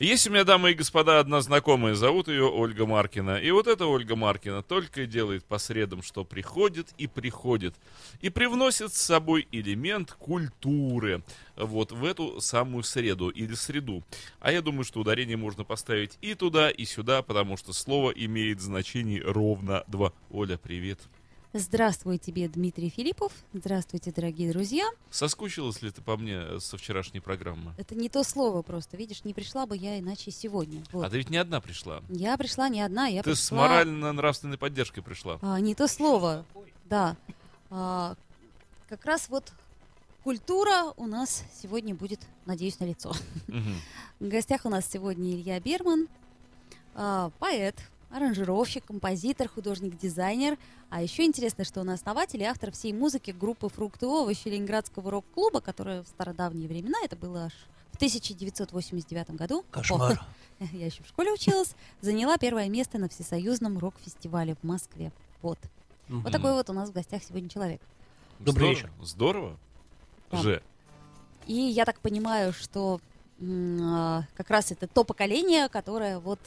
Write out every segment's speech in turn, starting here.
Есть у меня, дамы и господа, одна знакомая, зовут ее Ольга Маркина. И вот эта Ольга Маркина только и делает по средам, что приходит и приходит. И привносит с собой элемент культуры вот в эту самую среду или среду. А я думаю, что ударение можно поставить и туда, и сюда, потому что слово имеет значение ровно два. Оля, привет. Здравствуй тебе, Дмитрий Филиппов. Здравствуйте, дорогие друзья. Соскучилась ли ты по мне со вчерашней программы? Это не то слово просто. Видишь, не пришла бы я иначе сегодня. Вот. А ты ведь не одна пришла. Я пришла не одна, я ты пришла... с морально-нравственной поддержкой пришла. А, не то слово. Да. А, как раз вот культура у нас сегодня будет, надеюсь, на лицо. Мгм. В гостях у нас сегодня Илья Берман, а, поэт, аранжировщик, композитор, художник, дизайнер. А еще интересно, что он основатель и автор всей музыки группы «Фрукты и овощи» Ленинградского рок-клуба, которая в стародавние времена, это было аж в 1989 году. Кошмар. О, я еще в школе училась. Заняла первое место на всесоюзном рок-фестивале в Москве. Вот. Вот такой вот у нас в гостях сегодня человек. Добрый Здорово, Здорово. Да. Же. И я так понимаю, что а, как раз это то поколение, которое вот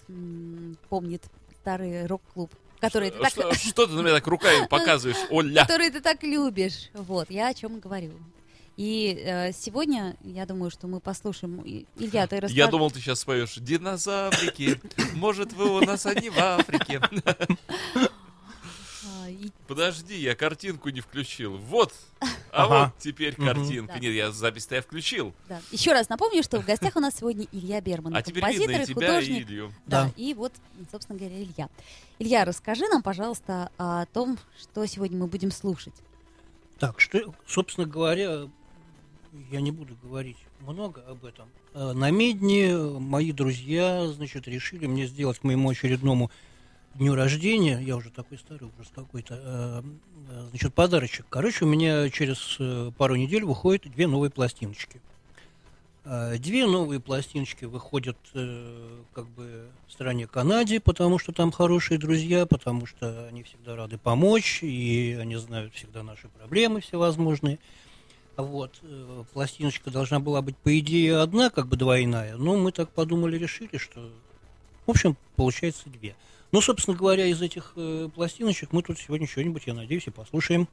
помнит старый рок-клуб, который ты так, Что, что ты на меня так руками показываешь, Оля? который ты так любишь. Вот, я о чем говорю. И э, сегодня, я думаю, что мы послушаем. Илья, ты расскажешь. Я думал, ты сейчас споешь «Динозаврики, может, вы у нас, не в Африке». И- Подожди, я картинку не включил. Вот, а Ага. вот теперь картинка. Да. Нет, я запись-то я включил. да. Еще раз напомню, что в гостях у нас сегодня Илья Берман, А теперь композитор видно и и тебя, и художник. Илью. Да, Да. и вот, собственно говоря, Илья. Илья, расскажи нам, пожалуйста, о том, что сегодня мы будем слушать. Так, что, собственно говоря, я не буду говорить много об этом. Э, На Медне мои друзья, значит, решили мне сделать к моему очередному дню рождения, я уже такой старый, ужас какой-то, э, э, значит, подарочек. Короче, у меня через э, пару недель выходят две новые пластиночки. Две новые пластиночки выходят как бы в стране Канаде, потому что там хорошие друзья, потому что они всегда рады помочь, и они знают всегда наши проблемы всевозможные. Вот, пластиночка должна была быть, по идее, одна, как бы двойная, но мы так подумали, решили, что, в общем, получается две. Ну, собственно говоря, из этих э, пластиночек мы тут сегодня что-нибудь, я надеюсь, и послушаем.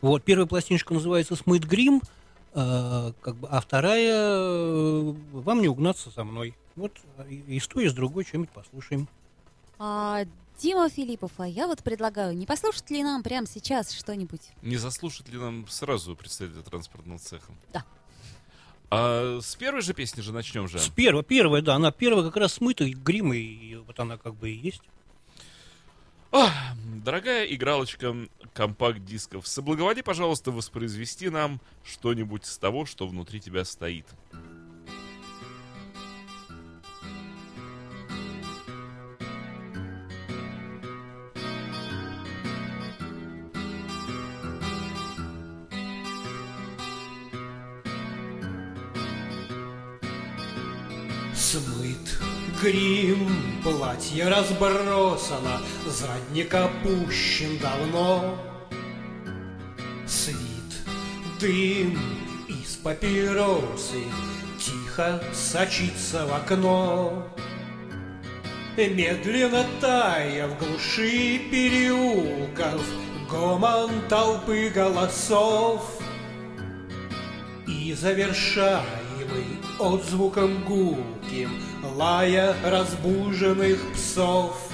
Вот, первая пластиночка называется «Смыт грим», э, как бы, а вторая э, «Вам не угнаться за мной». Вот, и, и с той, и с другой что-нибудь послушаем. А, Дима Филиппов, а я вот предлагаю, не послушать ли нам прямо сейчас что-нибудь? Не заслушать ли нам сразу представителя транспортного цеха? Да. А с первой же песни же начнем же. С первой, первая, да, она первая как раз смытый грим, и вот она как бы и есть. Ах, дорогая игралочка компакт-дисков, соблаговоли, пожалуйста, воспроизвести нам что-нибудь с того, что внутри тебя стоит. Платье разбросано, задник опущен давно. Свит, дым из папиросы тихо сочится в окно. Медленно тая в глуши переулков гомон толпы голосов и завершаемый отзвуком гулким лая разбуженных псов.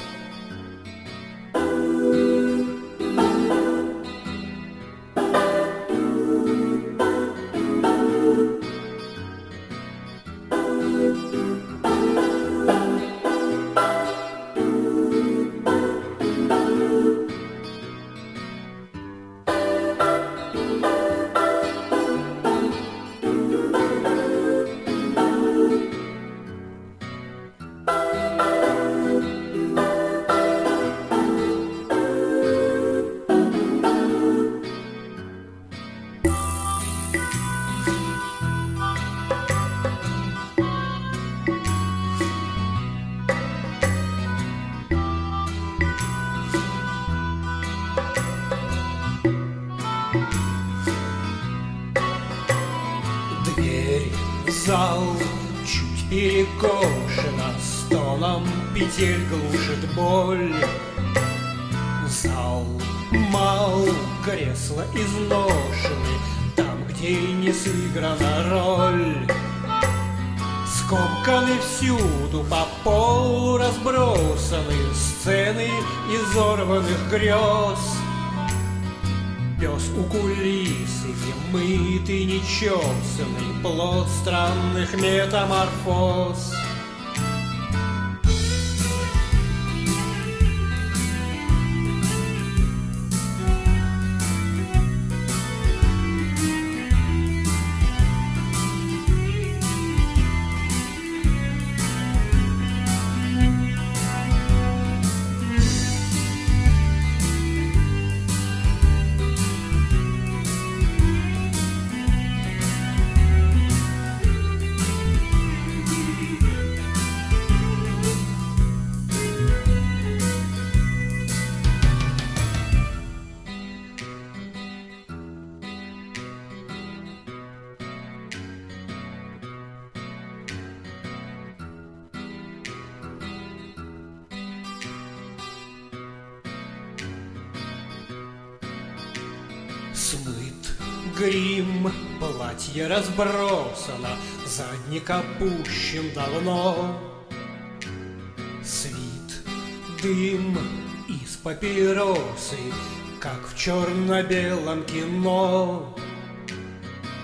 Петель глушит боль. Зал мал, кресла изношены Там, где и не сыграна роль. Скомканы всюду, по полу разбросаны Сцены изорванных грез. Пес у кулисы, немытый, нечесанный Плод странных метаморфоз платье разбросано, Задник опущен давно. Свит дым из папиросы, Как в черно-белом кино.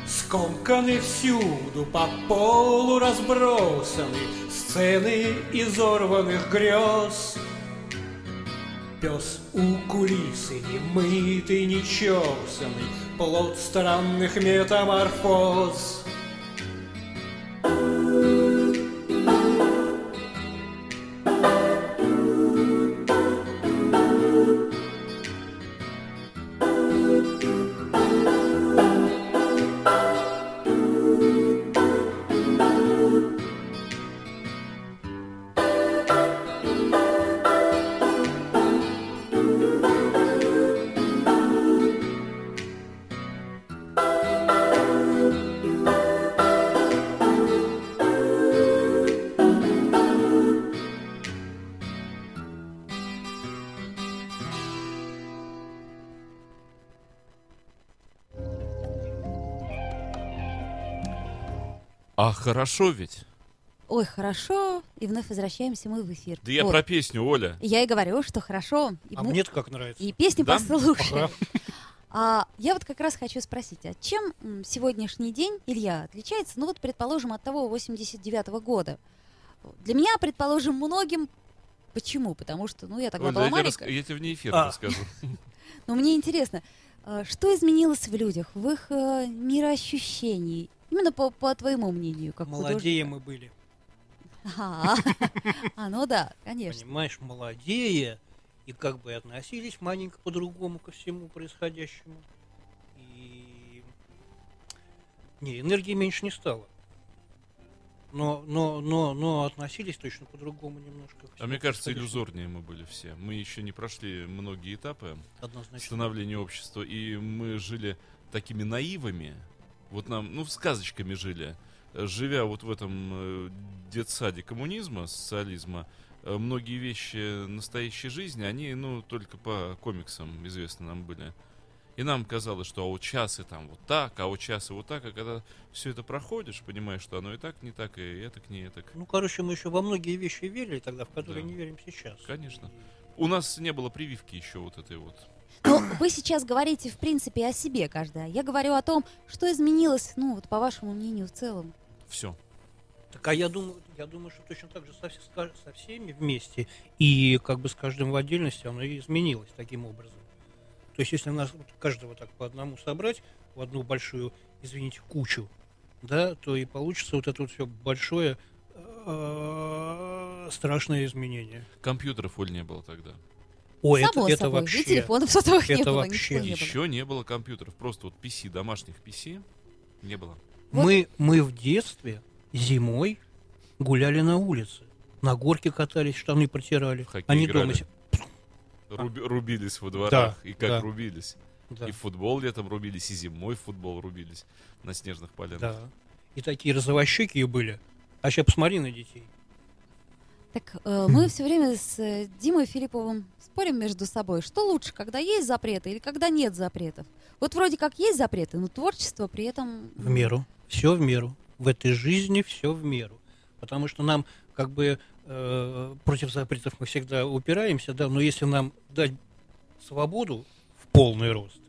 Скомканы всюду, по полу разбросаны Сцены изорванных грез. Пес у кулисы, немытый, нечесанный, Плод странных метаморфоз. А хорошо ведь. Ой, хорошо. И вновь возвращаемся мы в эфир. Да я Вот. про песню, Оля. Я и говорю, что хорошо. И, А мы- мне-то как нравится. и песню Да? послушаем. Ага. А я вот как раз хочу спросить, а чем сегодняшний день, Илья, отличается, ну вот, предположим, от того 89-го года? Для меня, предположим, многим... Почему? Потому что, ну, я тогда Оля, была я, тебе маленькая. рас- я тебе вне эфира А. расскажу. Но мне интересно, э, что изменилось в людях, в их э, мироощущении? Именно по, по твоему мнению, как Молодее художника. мы были. Ага. А, ну да, конечно. Понимаешь, молодее. И как бы относились маленько по-другому ко всему происходящему. И... Не, энергии меньше не стало. Но, но, но, но относились точно по-другому немножко. ко А мне кажется, иллюзорнее мы были все. Мы еще не прошли многие этапы Однозначно. становления общества, и мы жили такими наивами. Вот нам, ну, сказочками жили. Э, Живя вот в этом э, детсаде коммунизма, социализма, э, многие вещи настоящей жизни, они, ну, только по комиксам известны нам были. И нам казалось, что а вот часы там вот так, а вот часы вот так, а когда все это проходишь, понимаешь, что оно и так не так, и это к не так. Ну, короче, мы еще во многие вещи верили тогда, в которые Да. не верим сейчас. Конечно. У нас не было прививки еще вот этой вот. Но вы сейчас говорите, в принципе, о себе каждая. Я говорю о том, что изменилось, ну, вот по вашему мнению в целом. Все. Так, а я думаю, я думаю, что точно так же со, со всеми вместе и как бы с каждым в отдельности оно и изменилось таким образом. То есть, если нас вот каждого так по одному собрать в одну большую, извините, кучу, да, то и получится вот это вот все большое э, страшное изменение. Компьютеров, Оль, не было тогда. Ой, это, Само это собой. И вообще. телефонов сотовых не это было, вообще. не было. Еще не было компьютеров. Просто вот PC, домашних PC не было. Вот. Мы, мы в детстве зимой гуляли на улице. На горке катались, штаны протирали. В хоккей Они играли. дома... Руби- рубились во дворах. и как да. рубились. Да. И в футбол летом рубились, и зимой в футбол рубились на снежных полянах. Да. и такие розовощекие были. А сейчас посмотри на детей. Так э, мы все время с э, Димой Филипповым спорим между собой, что лучше, когда есть запреты или когда нет запретов. Вот вроде как есть запреты, но творчество при этом... В меру. Все в меру. В этой жизни все в меру. Потому что нам как бы э, против запретов мы всегда упираемся, да, но если нам дать свободу в полный рост,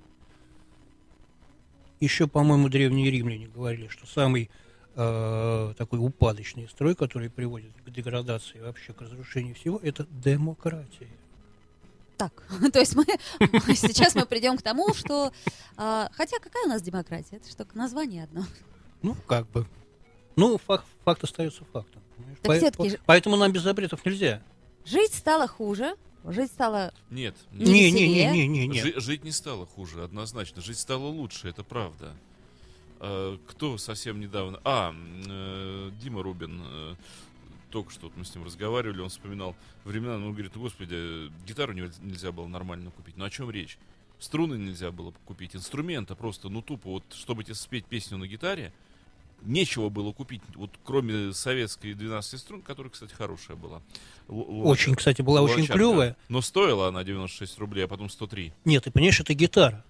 еще, по-моему, древние римляне говорили, что самый э, такой упадочный строй, который приводит к деградации, вообще к разрушению всего, это демократия. Так, то есть мы сейчас мы придем к тому, что... а, хотя какая у нас демократия? Это что, название одно. Ну, как бы. Ну, факт, факт остается фактом. По- по- Поэтому нам без запретов нельзя. Жить стало хуже, жить стало... Нет, Не Не, не, не, не, не, не. Жи- жить не стало хуже, однозначно. Жить стало лучше, это правда. Э, Кто совсем недавно... А, э, Дима Рубин. э, Только что вот мы с ним разговаривали, он вспоминал времена, ну, он говорит, господи, гитару не- нельзя было нормально купить. Ну, о чем речь? Струны нельзя было купить, инструмента просто, ну, тупо, вот, чтобы тебе спеть песню на гитаре, нечего было купить, вот, кроме советской 12 струн, которая, кстати, хорошая была. Л- Очень, кстати, была очень клевая. Но стоила она 96 рублей, а потом 103. Нет, ты понимаешь, это гитара.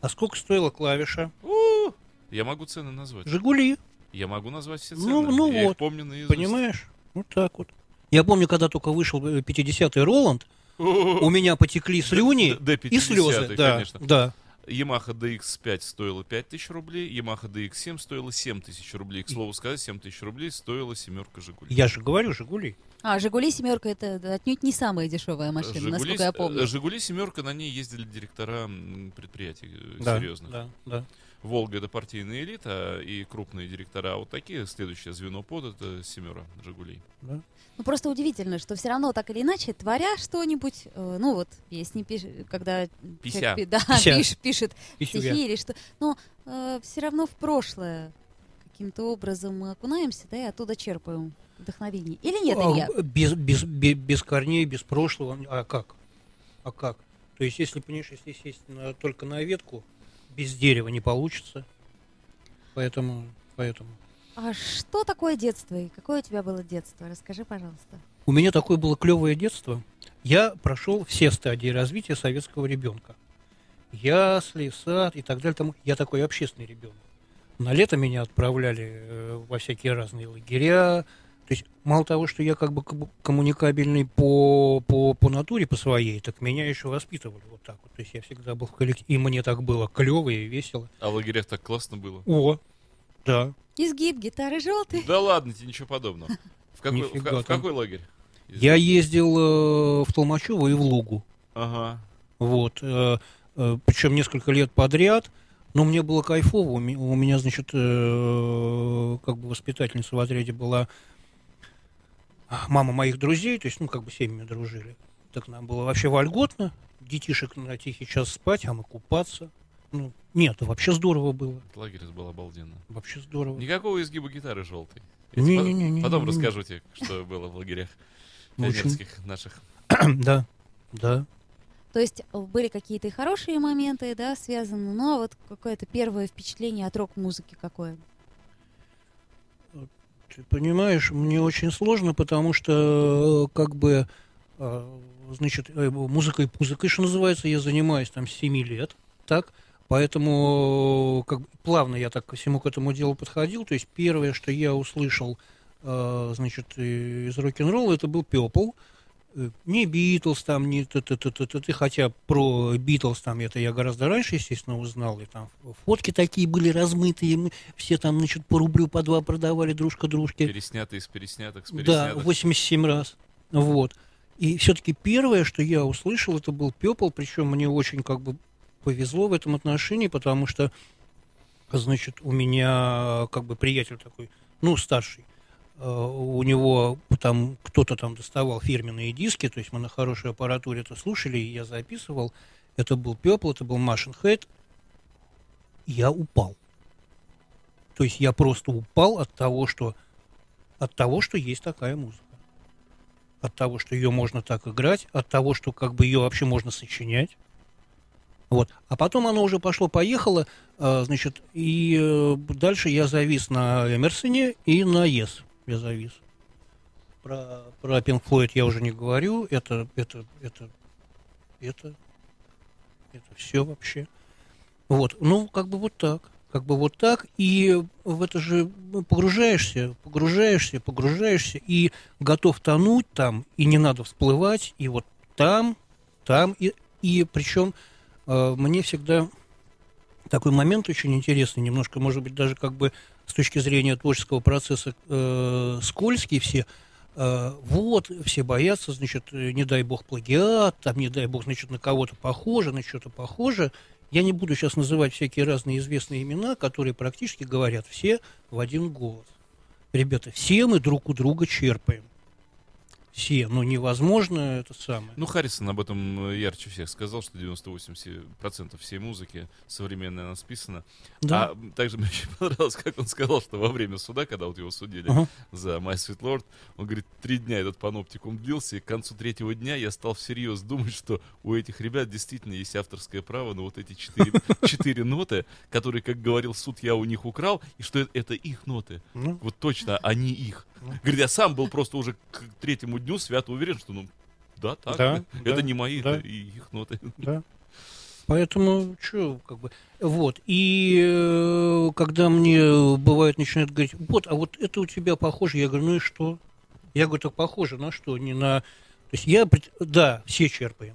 А сколько стоила клавиша? У, Я могу цены назвать. Жигули, Я могу назвать все цены. Ну, ну Я их вот. помню наизусть. понимаешь? Вот так вот. Я помню, когда только вышел э, 50-й Роланд, О, у меня потекли слюни Д- и слезы. 50-й, Да, конечно. да. Yamaha DX5 стоила 5000 рублей, Yamaha DX7 стоила 7000 рублей. К слову сказать, 7000 рублей стоила семерка Жигули. Я же говорю, Жигули. А, «Жигули» семерка — это отнюдь не самая дешевая машина, насколько я помню. э, Жигули семерка, на ней ездили директора предприятий э, Да, серьезных. Да, да. Волга это партийная элита и крупные директора. А вот такие, следующее звено под это семера Жигулей. да. Ну, просто удивительно, что все равно так или иначе, творя что-нибудь, э, ну вот, песни пишет, когда Пися. человек да, Пися. пиш- пишет я. стихи или что, но все равно в прошлое каким-то образом мы окунаемся, да, и оттуда черпаем вдохновение. Или нет, Илья? А, без, без, без, без корней, без прошлого. А как? А как? То есть, если, понимаешь, если сесть на- только на ветку, без дерева не получится. Поэтому, поэтому. А что такое детство и какое у тебя было детство? Расскажи, пожалуйста. У меня такое было клевое детство. Я прошел все стадии развития советского ребенка. Ясли, сад и так далее. Там, я такой общественный ребенок. На лето меня отправляли э, во всякие разные лагеря. То есть мало того, что я как бы коммуникабельный по, по, по натуре по своей, так меня еще воспитывали вот так вот. То есть я всегда был в коллективе, и мне так было клево и весело. А в лагерях так классно было. О, да. Изгиб гитары желтый. Да ладно тебе, ничего подобного. В какой, в в какой лагерь? Я ездил э, в Толмачево и в Лугу. Ага. Вот. причем несколько лет подряд. Но мне было кайфово. У меня, значит, э, как бы воспитательница в отряде была мама моих друзей, то есть, ну, как бы семьями дружили. Так нам было вообще вольготно. Детишек на тихий час спать, а мы купаться. Ну, нет, вообще здорово было. Лагерь был обалденно. Вообще здорово. Никакого изгиба гитары желтой. Я тебе Не-не-не-не-не-не. по- Потом расскажу тебе, что было в лагерях пионерских наших. да, да. То есть э, были какие-то и хорошие моменты, да, связаны, но вот какое-то первое впечатление от рок-музыки какое? Понимаешь, мне очень сложно, потому что э, как бы, э, значит, э, музыкой, музыкой, что называется, я занимаюсь там с 7 лет, так, поэтому как бы плавно я так всему к этому делу подходил, то есть первое, что я услышал, значит, из рок-н-ролла, это был Пепл, не Битлз там, не т т т т т т хотя про Битлз там это я гораздо раньше, естественно, узнал, и там фотки такие были размытые, мы все там, значит, по рублю, по два продавали дружка дружке. Переснятые из переснятых, с Да, переснятых. 87 раз. Вот. И все-таки первое, что я услышал, это был Пепл, причем мне очень как бы повезло в этом отношении, потому что, значит, у меня как бы приятель такой, ну, старший, у него там кто-то там доставал фирменные диски, то есть мы на хорошей аппаратуре это слушали, я записывал. Это был Пепл, это был Machine Head. Я упал. То есть я просто упал от того, что от того, что есть такая музыка. От того, что ее можно так играть, от того, что как бы ее вообще можно сочинять. Вот. А потом оно уже пошло-поехало, а, значит, и э, дальше я завис на Эмерсоне и на Ес я завис. Про, про Pink Floyd я уже не говорю, это, это, это, это, это все вообще. Вот, ну, как бы вот так. Как бы вот так, и в это же погружаешься, погружаешься, погружаешься, и готов тонуть там, и не надо всплывать, и вот там, там, и, и причем э, мне всегда такой момент очень интересный, немножко, может быть, даже как бы с точки зрения творческого процесса э, скользкий все. Э, вот, все боятся, значит, э, не дай бог плагиат, там, не дай бог, значит, на кого-то похоже, на что-то похоже. Я не буду сейчас называть всякие разные известные имена, которые практически говорят все в один голос. Ребята, все мы друг у друга черпаем все, но невозможно это самое. Ну, Харрисон об этом э, ярче всех сказал, что 98% всей музыки современная она списана. Да. А также мне очень понравилось, как он сказал, что во время суда, когда вот его судили uh-huh. за My Sweet Lord, он говорит, три дня этот паноптикум длился, и к концу третьего дня я стал всерьез думать, что у этих ребят действительно есть авторское право на вот эти четыре, четыре ноты, которые, как говорил суд, я у них украл, и что это их ноты. Ну. Вот точно, они их. Говорит, я сам был просто уже к третьему дню свято уверен, что ну да, так. Да, это да, не мои, да. это и их ноты. Да. Поэтому, что, как бы, вот, и э, когда мне бывает начинают говорить, вот, а вот это у тебя похоже, я говорю, ну и что? Я говорю, так похоже на что? Не на... То есть я, да, все черпаем.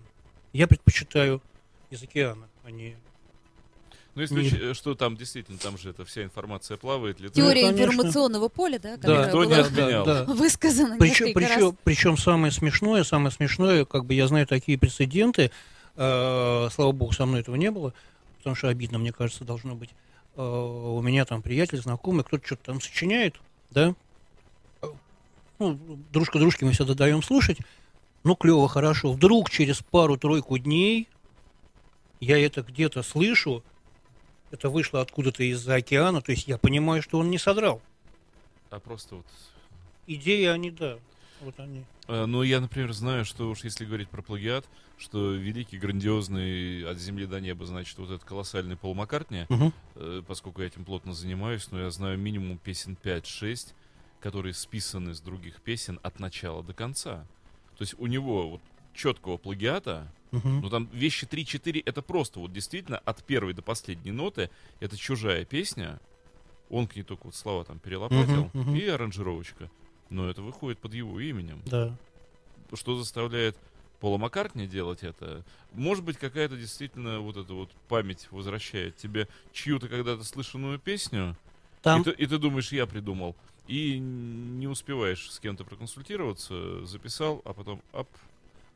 Я предпочитаю из океана, а не ну, если учесть, что там действительно, там же эта вся информация плавает. Летает. Теория ну, информационного поля, да, да. Никто была не отменял. Да, да. высказана причем, причем, раз. причем самое смешное, самое смешное, как бы я знаю такие прецеденты, э, слава богу, со мной этого не было, потому что обидно, мне кажется, должно быть. Э, у меня там приятель, знакомый, кто-то что-то там сочиняет, да, ну, дружка дружки мы всегда даем слушать, ну, клево, хорошо. Вдруг через пару-тройку дней я это где-то слышу, это вышло откуда-то из-за океана, то есть я понимаю, что он не содрал. А просто вот... Идеи они, да, вот они. А, ну, я, например, знаю, что уж если говорить про плагиат, что великий, грандиозный от земли до неба, значит, вот этот колоссальный Пол Маккартни, угу. э, поскольку я этим плотно занимаюсь, но я знаю минимум песен 5-6, которые списаны с других песен от начала до конца. То есть у него вот четкого плагиата Угу. Ну там вещи 3-4 это просто вот действительно от первой до последней ноты это чужая песня. Он к ней только вот слова там перелопатил угу, угу. и аранжировочка. Но это выходит под его именем. Да. Что заставляет Пола Маккартни делать это? Может быть, какая-то действительно вот эта вот память возвращает тебе чью-то когда-то слышанную песню, там... и, ты, и ты думаешь, я придумал. И не успеваешь с кем-то проконсультироваться, записал, а потом ап,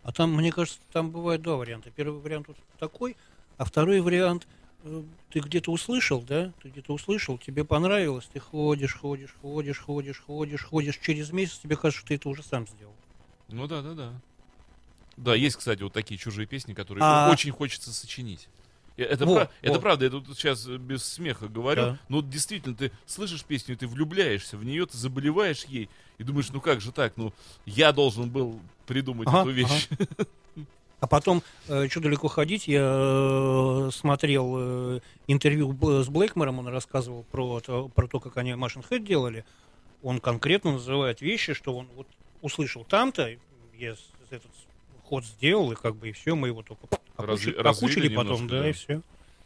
а там, мне кажется, там бывают два варианта. Первый вариант вот такой, а второй вариант э, ты где-то услышал, да, ты где-то услышал, тебе понравилось, ты ходишь, ходишь, ходишь, ходишь, ходишь, ходишь, через месяц тебе кажется, что ты это уже сам сделал. Ну да, да, да. Да, есть, кстати, вот такие чужие песни, которые а... очень хочется сочинить. Э, это, вот, прав, вот. это правда, я тут сейчас без смеха говорю. Да. Но действительно, ты слышишь песню, ты влюбляешься в нее, ты заболеваешь ей и думаешь, ну как же так, ну я должен был придумать ага, эту вещь. Ага. А потом, э, что далеко ходить, я э, смотрел э, интервью с Блэкмором, он рассказывал про то, про то, как они Машин Head делали. Он конкретно называет вещи, что он вот услышал там-то, я этот ход сделал, и как бы и все, мы его только Разви- окучили потом, да, да, и все.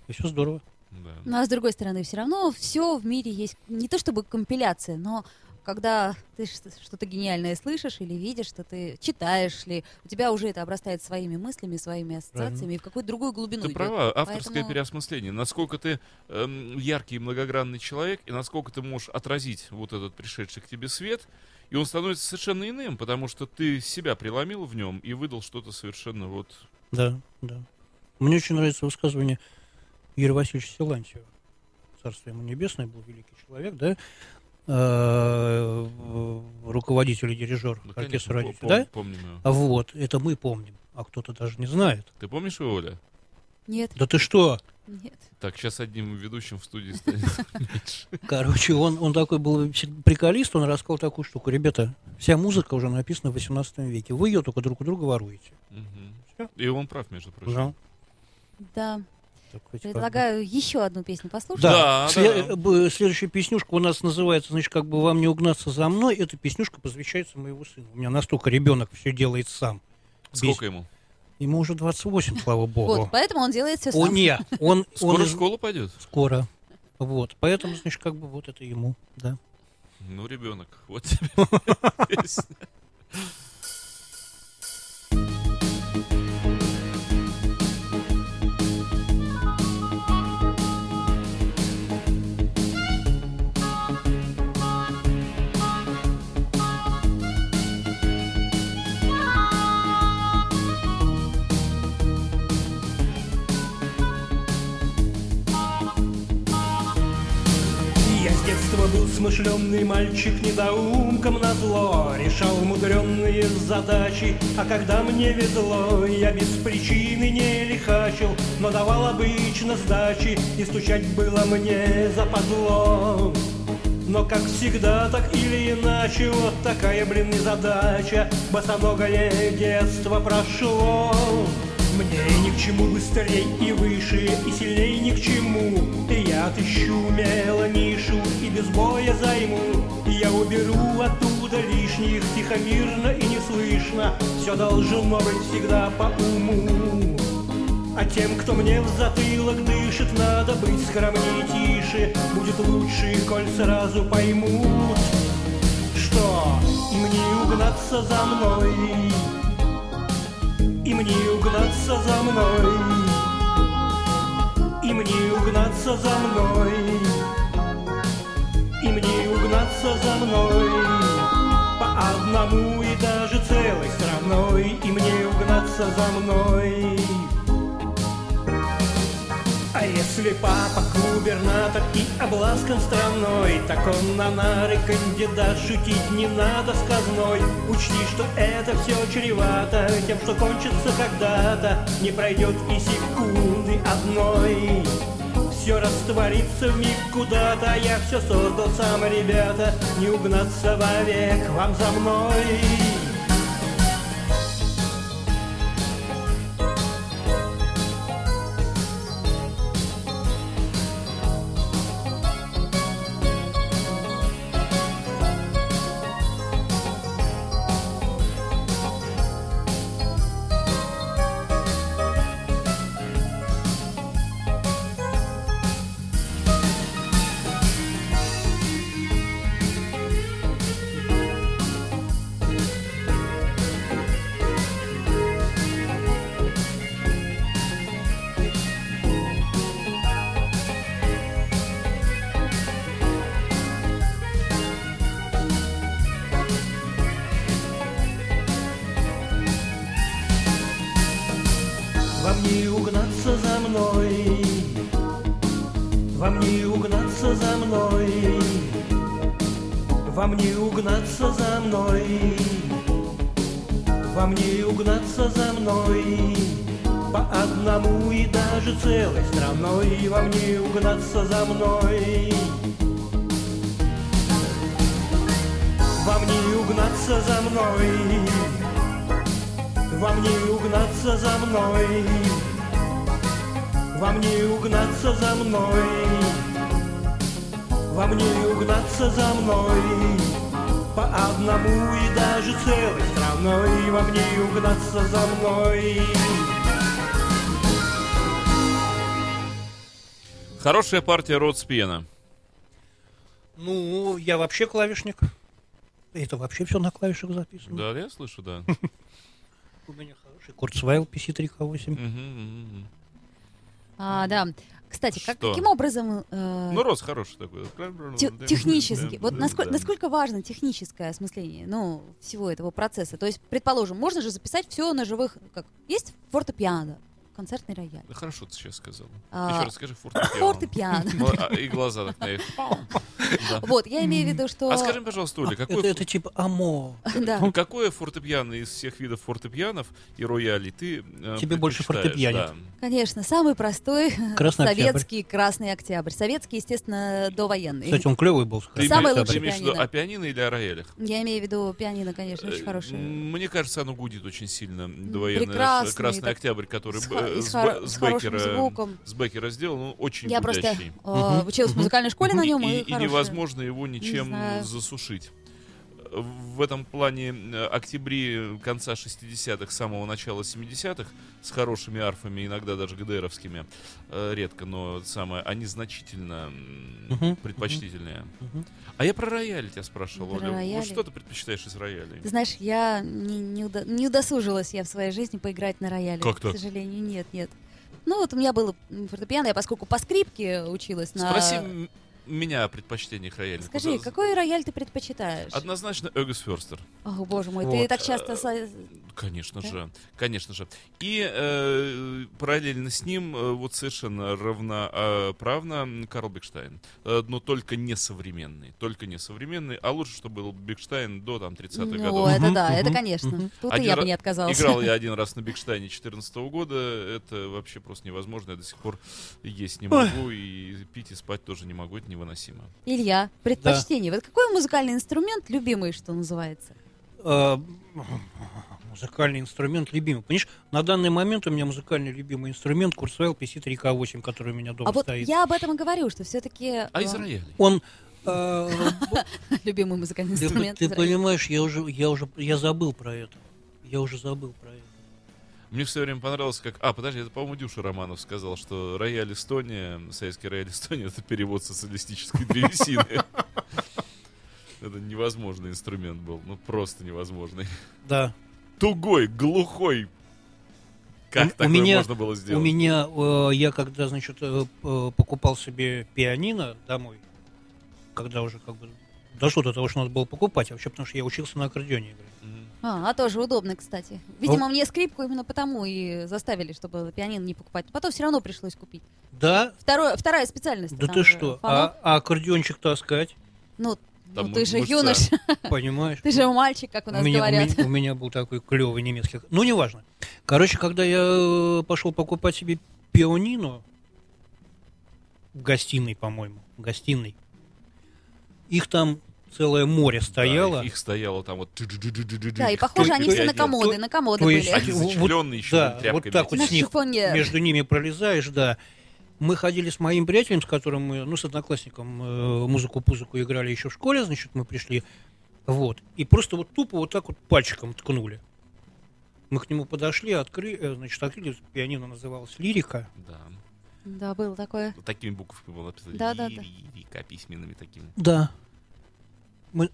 И все здорово. Да. Ну а с другой стороны, все равно все в мире есть не то чтобы компиляция, но когда ты что-то гениальное слышишь или видишь, что ты читаешь ли, у тебя уже это обрастает своими мыслями, своими ассоциациями и в какую-то другую глубину Ты идет. права, авторское Поэтому... переосмысление. Насколько ты эм, яркий и многогранный человек, и насколько ты можешь отразить вот этот пришедший к тебе свет, и он становится совершенно иным, потому что ты себя преломил в нем и выдал что-то совершенно вот... Да, да. Мне очень нравится высказывание Юрия Васильевича Силантьева. Царство ему небесное, был великий человек, да? Э, руководитель и дирижер да, оркестра конечно, пом- да? Помним его. А вот, это мы помним, а кто-то даже не знает. Ты помнишь его, Оля? Нет. Да ты что? Нет. Так, сейчас одним ведущим в студии станет меньше. Короче, он, он такой был приколист, он рассказал такую штуку. Ребята, вся музыка уже написана в 18 веке. Вы ее только друг у друга воруете. Угу. И он прав, между прочим. Да. как бы. Предлагаю еще одну песню послушать. Да, Сле- да. э, Следующая песнюшка у нас называется, значит, как бы вам не угнаться за мной. Эта песнюшка посвящается моему сыну. У меня настолько ребенок все делает сам. Сколько ему? Ему уже 28, слава Вот, богу. поэтому он делает все О, сам. нет, он, Скоро он в школу пойдет? скоро. Вот, поэтому, значит, как бы вот это ему, да. Ну, ребенок. Вот тебе песня. Был смышленный мальчик недоумком на зло Решал мудренные задачи, а когда мне везло Я без причины не лихачил, но давал обычно сдачи И стучать было мне западло но как всегда, так или иначе, вот такая, блин, незадача Босоногое детство прошло. Мне ни к чему быстрее и выше, и сильнее ни к чему. И я отыщу умело нишу и без боя займу. Я уберу оттуда лишних, тихо, мирно и неслышно. Все должно быть всегда по уму. А тем, кто мне в затылок дышит, надо быть скромнее тише. Будет лучше, коль сразу поймут, что им не угнаться за мной, им не угнаться за мной, им не угнаться за мной, угнаться за мной. По одному и даже целой страной, им не угнаться за мной. А если папа губернатор и обласкан страной, Так он на нары кандидат, шутить не надо сказной. Учти, что это все чревато тем, что кончится когда-то, Не пройдет и секунды одной. Все растворится в миг куда-то, я все создал сам, ребята, Не угнаться вовек вам за мной. Вам не угнаться за мной. Вам не угнаться за мной, вам не угнаться за мной, вам не угнаться за мной, по одному и даже целой страной, вам не угнаться за мной. Хорошая партия Род Спиена. Ну, я вообще клавишник. Это вообще все на клавишах записано. Да, я слышу, да. У меня хороший Курцвайл PC3K8. Мгм, мгм, мгм. А, да. Кстати, как, Что? каким образом э, Ну, Рос хороший такой. те- технически, вот насколько, насколько важно техническое осмысление, ну, всего этого процесса. То есть, предположим, можно же записать все на живых, как есть фортепиано, концертный рояль. Да хорошо ты сейчас сказал. А, Еще раз скажи фортепиано. Фортепиано. Ну, а, И глаза так. Да. Вот, я имею в виду, что... А скажи, пожалуйста, Оля, какой, Это, типа амо. Да. какое фортепиано из всех видов фортепианов и роялей ты э, Тебе больше фортепианит. Конечно, самый простой советский Красный Октябрь. Советский, естественно, довоенный. Кстати, он клевый был. Ты, Самый лучший ты имеешь в виду пианино. о пианино или о роялях? Я имею в виду пианино, конечно, очень Э, хорошее. Мне кажется, оно гудит очень сильно. Довоенное прекрасный, Красный Октябрь, который с э, с Беккера, звуком. с Беккера сделал, ну, очень Я просто гудящий. э, училась в музыкальной школе на нем, и, и, и невозможно его ничем знаю. засушить. В этом плане э, октябри конца 60-х, самого начала 70-х, с хорошими арфами, иногда даже ГДРовскими, э, редко, но самое, они значительно м, Мгм, предпочтительнее. мгм. А я про рояль тебя спрашивал, Про Оля. рояли? Вот что ты предпочитаешь из роялей? Ты знаешь, я не, не, уда- не удосужилась я в своей жизни поиграть на рояле. Как так? К сожалению, нет, нет. Ну вот у меня было фортепиано, я поскольку по скрипке училась на... Спроси меня о предпочтениях рояльных. Скажи, Вот, какой рояль ты предпочитаешь? Однозначно Эгос Ферстер. О, боже мой, ты Вот, так часто... Конечно Да? же, конечно же. И э, параллельно с ним э, вот совершенно равноправно Карл Бекштайн. Э, но только не современный. Только не современный. А лучше, чтобы был Бекштайн до там 30-х Ну, годов. это Мгм, да, это конечно. Тут и Один я бы не отказалась. Играл я один раз на Бекштайне 14 года. Это вообще просто невозможно. Я до сих пор есть не могу. И пить, и спать тоже не могу. Это невыносимо. Илья, предпочтение. Вот какой музыкальный инструмент любимый, что называется? Э, Музыкальный инструмент любимый. Понимаешь, на данный момент у меня музыкальный любимый инструмент Курсвейл PC3K8, который у меня дома А вот стоит. я об этом и говорю, что все-таки А из роялей? Он э, любимый музыкальный инструмент. ты понимаешь, я уже, я уже, я забыл про это. Я уже забыл про это. Мне все время понравилось, как... А, подожди, это, по-моему, Дюша Романов сказал, что рояль Эстония, советский рояль Эстония, это перевод социалистической древесины. Это невозможный инструмент был, ну просто невозможный. Да. Тугой, глухой. Как У- у такое меня- можно было сделать? У меня, э, я когда, значит, э, п- покупал себе пианино домой, когда уже как бы дошло до того, что надо было покупать, вообще потому что я учился на аккордеоне играть. А, а тоже удобно, кстати. Видимо, мне скрипку именно потому и заставили, чтобы пианино не покупать. Потом все равно пришлось купить. Да? Второе, вторая специальность. Да ты что? А, а аккордеончик таскать, Ну, Там ну, ты же мышца. юнош, понимаешь? ты же мальчик, как у У нас меня, у, говорят. меня, у меня был такой клевый немецкий. Ну, неважно. Короче, когда я э, пошел покупать себе пианино в гостиной, по-моему, в гостиной, их там целое море Да, стояло. их стояло там вот... Да, и похоже, они все на комоды, на комоды были. Они Вот- зачехленные еще да, вот так вот с них между ними пролезаешь, да. Мы ходили с моим приятелем, с которым мы, ну, с одноклассником э, музыку-пузыку играли еще в школе, значит, мы пришли, вот, и просто вот тупо вот так вот пальчиком ткнули. Мы к нему подошли, открыли, э, значит, открыли, пианино называлось «Лирика». Да. Да, было такое. Вот Такими буквами было написано. Да, да, да. Лирика, письменными такими. Да. Мы.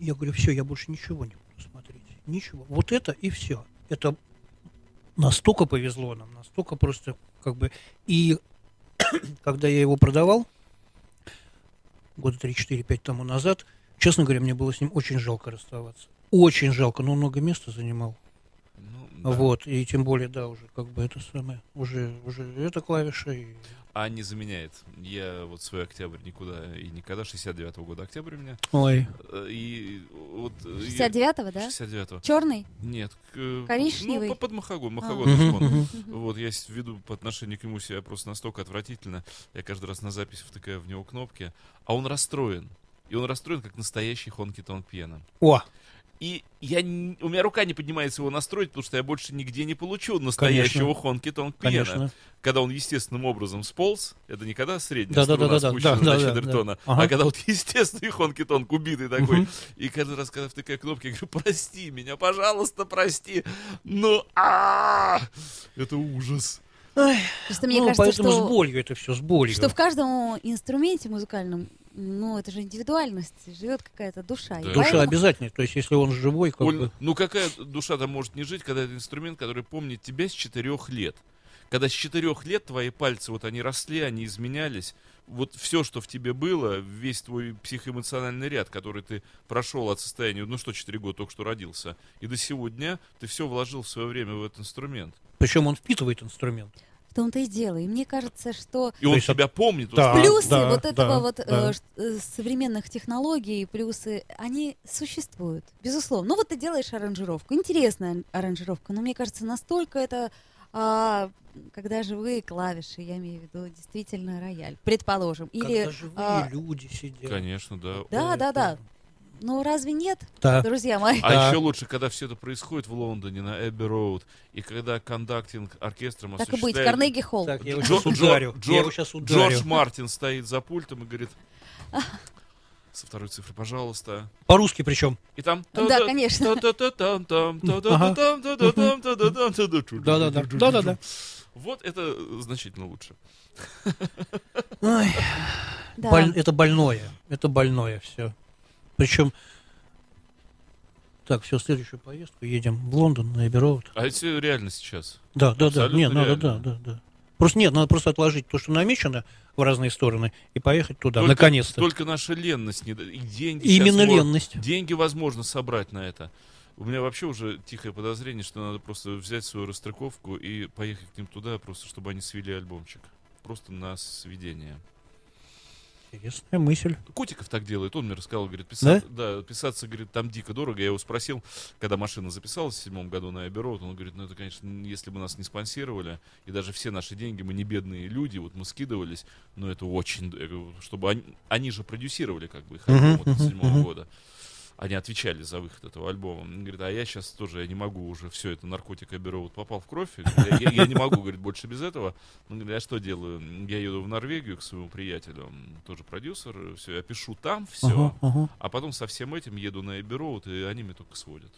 Я говорю, все, я больше ничего не буду смотреть. Ничего. Вот это и все. Это настолько повезло нам, настолько просто как бы... И когда я его продавал, года 3-4-5 тому назад, честно говоря, мне было с ним очень жалко расставаться. Очень жалко, но он много места занимал. Ну, да. Вот, и тем более, да, уже как бы это самое, уже, уже эта клавиша, и А не заменяет. Я вот свой октябрь никуда и никогда. 69-го года октябрь у меня. Ой, Э, И вот... э, я- 69-го, да? 69-го. Черный? Нет. к- Коричневый? Ну, по- под махагон, А. мгм. Вот, я веду по отношению к нему себя просто настолько отвратительно. Я каждый раз на запись втыкаю в него кнопки. А он расстроен. И он расстроен, как настоящий Хонки Тонг Пьяно. О, И я, у меня рука не поднимается его настроить, потому что я больше нигде не получу настоящего Хонки Тонг конечно. Когда он естественным образом сполз, это не когда средняя Да-да-да-да-да, струна спущена да, за да, четверть да. тона, Ага. а когда вот естественный Хонки Тонг убитый такой. Мгм. И каждый раз, когда втыкаю кнопки, я говорю, прости меня, пожалуйста, прости. Ну, а это ужас. Просто мне ну, кажется, поэтому с что, болью это все, с болью. что в каждом инструменте музыкальном, ну, это же индивидуальность, живет какая-то душа. Да. Душа поэтому- обязательно, то есть если он живой, как Оль, бы... ну какая душа там может не жить, когда это инструмент, который помнит тебя с четырех лет. Когда с четырех лет твои пальцы, вот они росли, они изменялись. Вот все, что в тебе было, весь твой психоэмоциональный ряд, который ты прошел от состояния, ну что, 4 года только что родился, и до сегодня ты все вложил в свое время в этот инструмент. Причем он впитывает инструмент. Том-то и дело. И мне кажется, что И он есть тебя помнит. Да. плюсы да, вот этого да, вот э, да. э, современных технологий, плюсы, они существуют, безусловно. Ну вот ты делаешь аранжировку, интересная аранжировка, но мне кажется, настолько это, а, когда живые клавиши, я имею в виду действительно рояль, предположим, или, Когда живые а, люди сидят. Конечно, да. да, да, да. Ну разве нет, Да. друзья мои? А Да. еще лучше, когда все это происходит в Лондоне на Эбби Роуд, и когда кондактинг оркестром Так и быть, Карнеги Холл. Так, я его Джо- сейчас Джо- ударю. Джо- Я его сейчас ударю. Джордж Мартин стоит за пультом и говорит, со второй цифры, пожалуйста. По-русски причем. И там... Да, конечно. Да-да-да. Да-да-да. Вот это значительно лучше. Ой, Да. боль- Это больное. Это больное все. Причем... Так, все, следующую поездку едем в Лондон на Эбби Роуд. А это реально сейчас. Да, да, да. Нет, надо, да, да, да. Просто нет, надо просто отложить то, что намечено в разные стороны, и поехать туда, Только- наконец-то. Только наша ленность не и деньги Именно ленность. Деньги возможно собрать на это. У меня вообще уже тихое подозрение, что надо просто взять свою расстыковку и поехать к ним туда, просто чтобы они свели альбомчик. Просто на сведение. Интересная мысль. Котиков так делает, он мне рассказал, говорит, писаться, да? писаться, говорит, там дико дорого. Я его спросил, когда машина записалась в седьмом году на Road, он говорит, ну это, конечно, если бы нас не спонсировали, и даже все наши деньги, мы не бедные люди, вот мы скидывались, но это очень, чтобы они, они же продюсировали как бы их альбом вот мгм, седьмого года. Они отвечали за выход этого альбома. Он говорит, а я сейчас тоже, я не могу уже, все это наркотик Abbey Road попал в кровь. Я, я- я не могу, говорит, больше без этого. Он говорит, я что делаю? Я еду в Норвегию к своему приятелю, тоже продюсер, все, я пишу там все, Ага, ага. а потом со всем этим еду на Road, и они меня только сводят.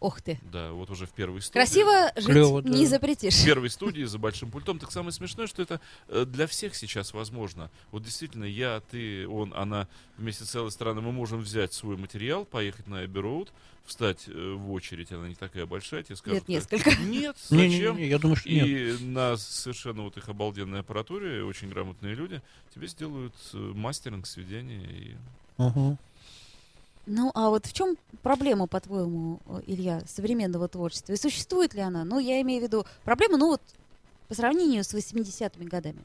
Ох ты. Да, вот уже в первой студии. Красиво жить Клёво, да. не В запретишь. первой студии за большим пультом. Так самое смешное, что это э, для всех сейчас возможно. Вот действительно, я, ты, он, она вместе с целой страной, мы можем взять свой материал, поехать на Road, встать э, в очередь, она не такая большая, тебе скажут. Лет э, несколько. Нет, зачем? я думаю, что нет. И на совершенно вот их обалденной аппаратуре, очень грамотные люди, тебе сделают мастеринг, сведение. И... Ага. Ну, а вот в чем проблема, по-твоему, э, Илья, современного творчества? И существует ли она? Ну, я имею в виду проблема, ну вот, по сравнению с 80-ми годами.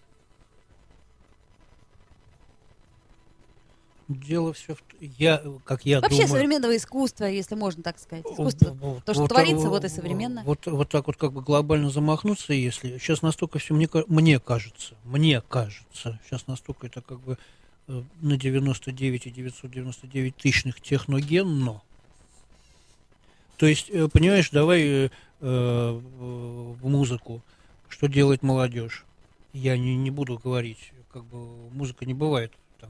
Дело все в... Я, как я Вообще думаю... современного искусства, если можно так сказать. Искусство. Вот- То, что вот- творится, вот и современно. Вот, вот так вот как бы глобально замахнуться, если сейчас настолько все мне, мне кажется, мне кажется, сейчас настолько это как бы э, на 99 и 999 тысячных техногенно. То есть, э, понимаешь, давай э, э, музыку, что делает молодежь. Я не, не буду говорить, как бы музыка не бывает там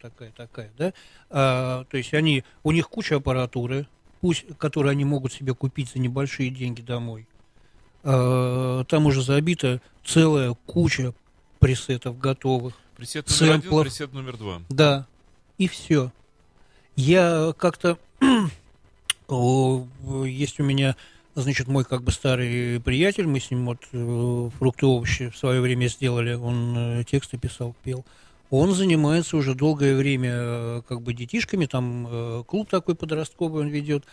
такая такая, да. А, то есть они, у них куча аппаратуры, пусть, которые они могут себе купить за небольшие деньги домой. А, там уже забита целая куча пресетов готовых. Пресет номер один, Сэмплов. пресет номер два. Да, и все. Я как-то... Есть у меня, значит, мой как бы старый приятель, мы с ним вот э, фрукты овощи в свое время сделали, он э, тексты писал, пел. Он занимается уже долгое время э, как бы детишками, там клуб такой подростковый он ведет,